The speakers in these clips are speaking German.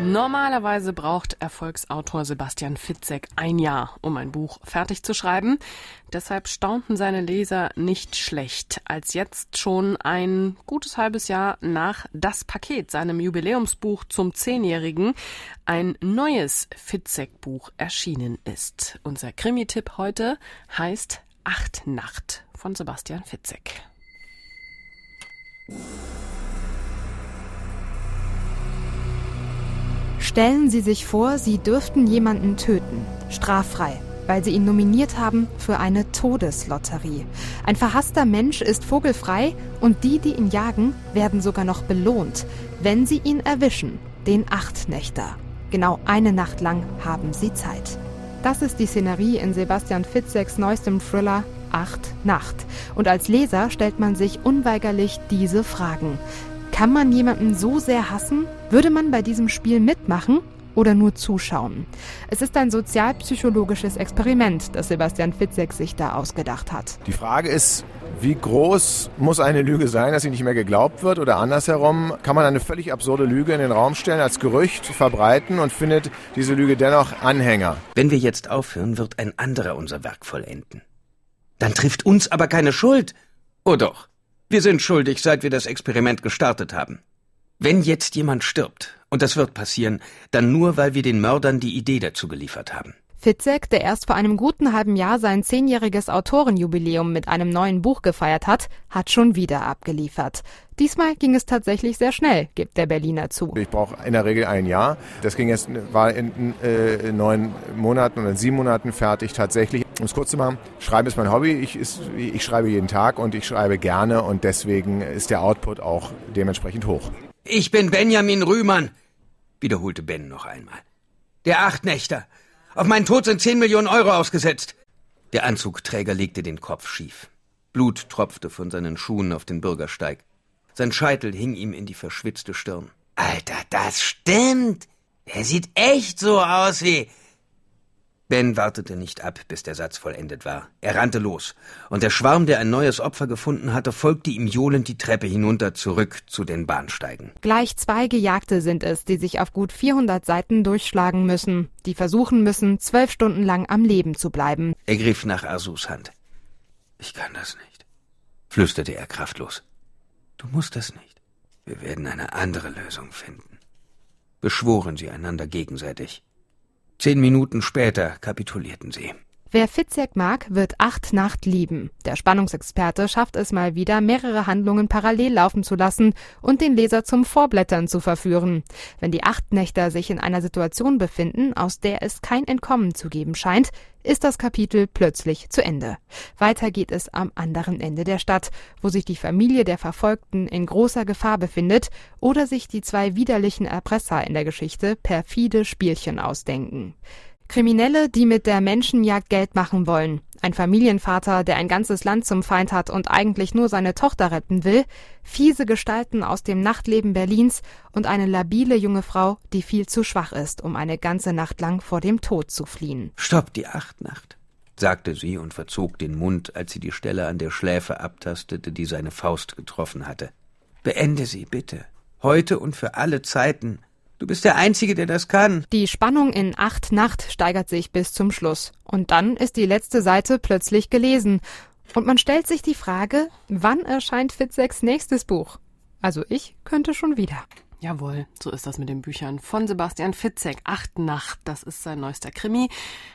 Normalerweise braucht Erfolgsautor Sebastian Fitzek ein Jahr, um ein Buch fertig zu schreiben. Deshalb staunten seine Leser nicht schlecht, als jetzt schon ein gutes halbes Jahr nach Das Paket, seinem Jubiläumsbuch zum Zehnjährigen, ein neues Fitzek-Buch erschienen ist. Unser Krimi-Tipp heute heißt Acht Nacht von Sebastian Fitzek. Stellen Sie sich vor, Sie dürften jemanden töten, straffrei, weil Sie ihn nominiert haben für eine Todeslotterie. Ein verhasster Mensch ist vogelfrei und die, die ihn jagen, werden sogar noch belohnt, wenn Sie ihn erwischen, den Achtnächter. Genau eine Nacht lang haben Sie Zeit. Das ist die Szenerie in Sebastian Fitzeks neuestem Thriller Acht Nacht. Und als Leser stellt man sich unweigerlich diese Fragen. Kann man jemanden so sehr hassen? Würde man bei diesem Spiel mitmachen oder nur zuschauen? Es ist ein sozialpsychologisches Experiment, das Sebastian Fitzek sich da ausgedacht hat. Die Frage ist, wie groß muss eine Lüge sein, dass sie nicht mehr geglaubt wird? Oder andersherum, kann man eine völlig absurde Lüge in den Raum stellen, als Gerücht verbreiten und findet diese Lüge dennoch Anhänger? Wenn wir jetzt aufhören, wird ein anderer unser Werk vollenden. Dann trifft uns aber keine Schuld. Oh doch. Wir sind schuldig, seit wir das Experiment gestartet haben. Wenn jetzt jemand stirbt, und das wird passieren, dann nur, weil wir den Mördern die Idee dazu geliefert haben. Fitzek, der erst vor einem guten halben Jahr sein zehnjähriges Autorenjubiläum mit einem neuen Buch gefeiert hat, hat schon wieder abgeliefert. Diesmal ging es tatsächlich sehr schnell, gibt der Berliner zu. Ich brauche in der Regel ein Jahr. Das ging jetzt, war in, äh, neun Monaten oder in sieben Monaten fertig tatsächlich. Um es kurz zu machen, Schreiben ist mein Hobby. Ich, ist, ich schreibe jeden Tag und ich schreibe gerne und deswegen ist der Output auch dementsprechend hoch. Ich bin Benjamin Rühmann, wiederholte Ben noch einmal. Der Achtnächter. Auf meinen Tod sind zehn Millionen Euro ausgesetzt. Der Anzugträger legte den Kopf schief. Blut tropfte von seinen Schuhen auf den Bürgersteig. Sein Scheitel hing ihm in die verschwitzte Stirn. Alter, das stimmt. Er sieht echt so aus wie. Ben wartete nicht ab, bis der Satz vollendet war. Er rannte los, und der Schwarm, der ein neues Opfer gefunden hatte, folgte ihm johlend die Treppe hinunter zurück zu den Bahnsteigen. Gleich zwei Gejagte sind es, die sich auf gut 400 Seiten durchschlagen müssen, die versuchen müssen, zwölf Stunden lang am Leben zu bleiben. Er griff nach Asus Hand. Ich kann das nicht, flüsterte er kraftlos. Du musst das nicht. Wir werden eine andere Lösung finden. Beschworen sie einander gegenseitig. Zehn Minuten später kapitulierten sie. Wer Fitzek mag, wird Acht Nacht lieben. Der Spannungsexperte schafft es mal wieder, mehrere Handlungen parallel laufen zu lassen und den Leser zum Vorblättern zu verführen. Wenn die Achtnächter sich in einer Situation befinden, aus der es kein Entkommen zu geben scheint, ist das Kapitel plötzlich zu Ende. Weiter geht es am anderen Ende der Stadt, wo sich die Familie der Verfolgten in großer Gefahr befindet oder sich die zwei widerlichen Erpresser in der Geschichte perfide Spielchen ausdenken. Kriminelle, die mit der Menschenjagd Geld machen wollen. Ein Familienvater, der ein ganzes Land zum Feind hat und eigentlich nur seine Tochter retten will. Fiese Gestalten aus dem Nachtleben Berlins und eine labile junge Frau, die viel zu schwach ist, um eine ganze Nacht lang vor dem Tod zu fliehen. Stopp die Achtnacht, sagte sie und verzog den Mund, als sie die Stelle an der Schläfe abtastete, die seine Faust getroffen hatte. Beende sie, bitte. Heute und für alle Zeiten. Du bist der Einzige, der das kann. Die Spannung in Acht Nacht steigert sich bis zum Schluss. Und dann ist die letzte Seite plötzlich gelesen. Und man stellt sich die Frage, wann erscheint Fitzeks nächstes Buch? Also ich könnte schon wieder. Jawohl, so ist das mit den Büchern von Sebastian Fitzek. Acht Nacht, das ist sein neuester Krimi.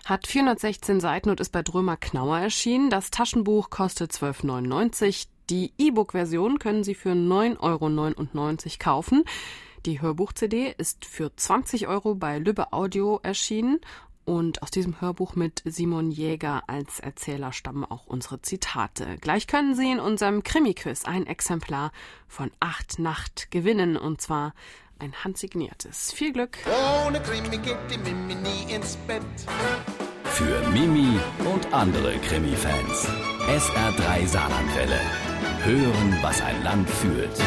Hat 416 Seiten und ist bei Drömer Knauer erschienen. Das Taschenbuch kostet 12,99. Die E-Book-Version können Sie für 9,99 Euro kaufen. Die Hörbuch-CD ist für 20 Euro bei Lübbe Audio erschienen und aus diesem Hörbuch mit Simon Jäger als Erzähler stammen auch unsere Zitate. Gleich können Sie in unserem Krimi-Quiz ein Exemplar von Acht Nacht gewinnen und zwar ein handsigniertes. Viel Glück! Ohne Krimi geht die Mimi nie ins Bett. Für Mimi und andere Krimi-Fans. SR3 Saarlandwelle. Hören, was ein Land fühlt.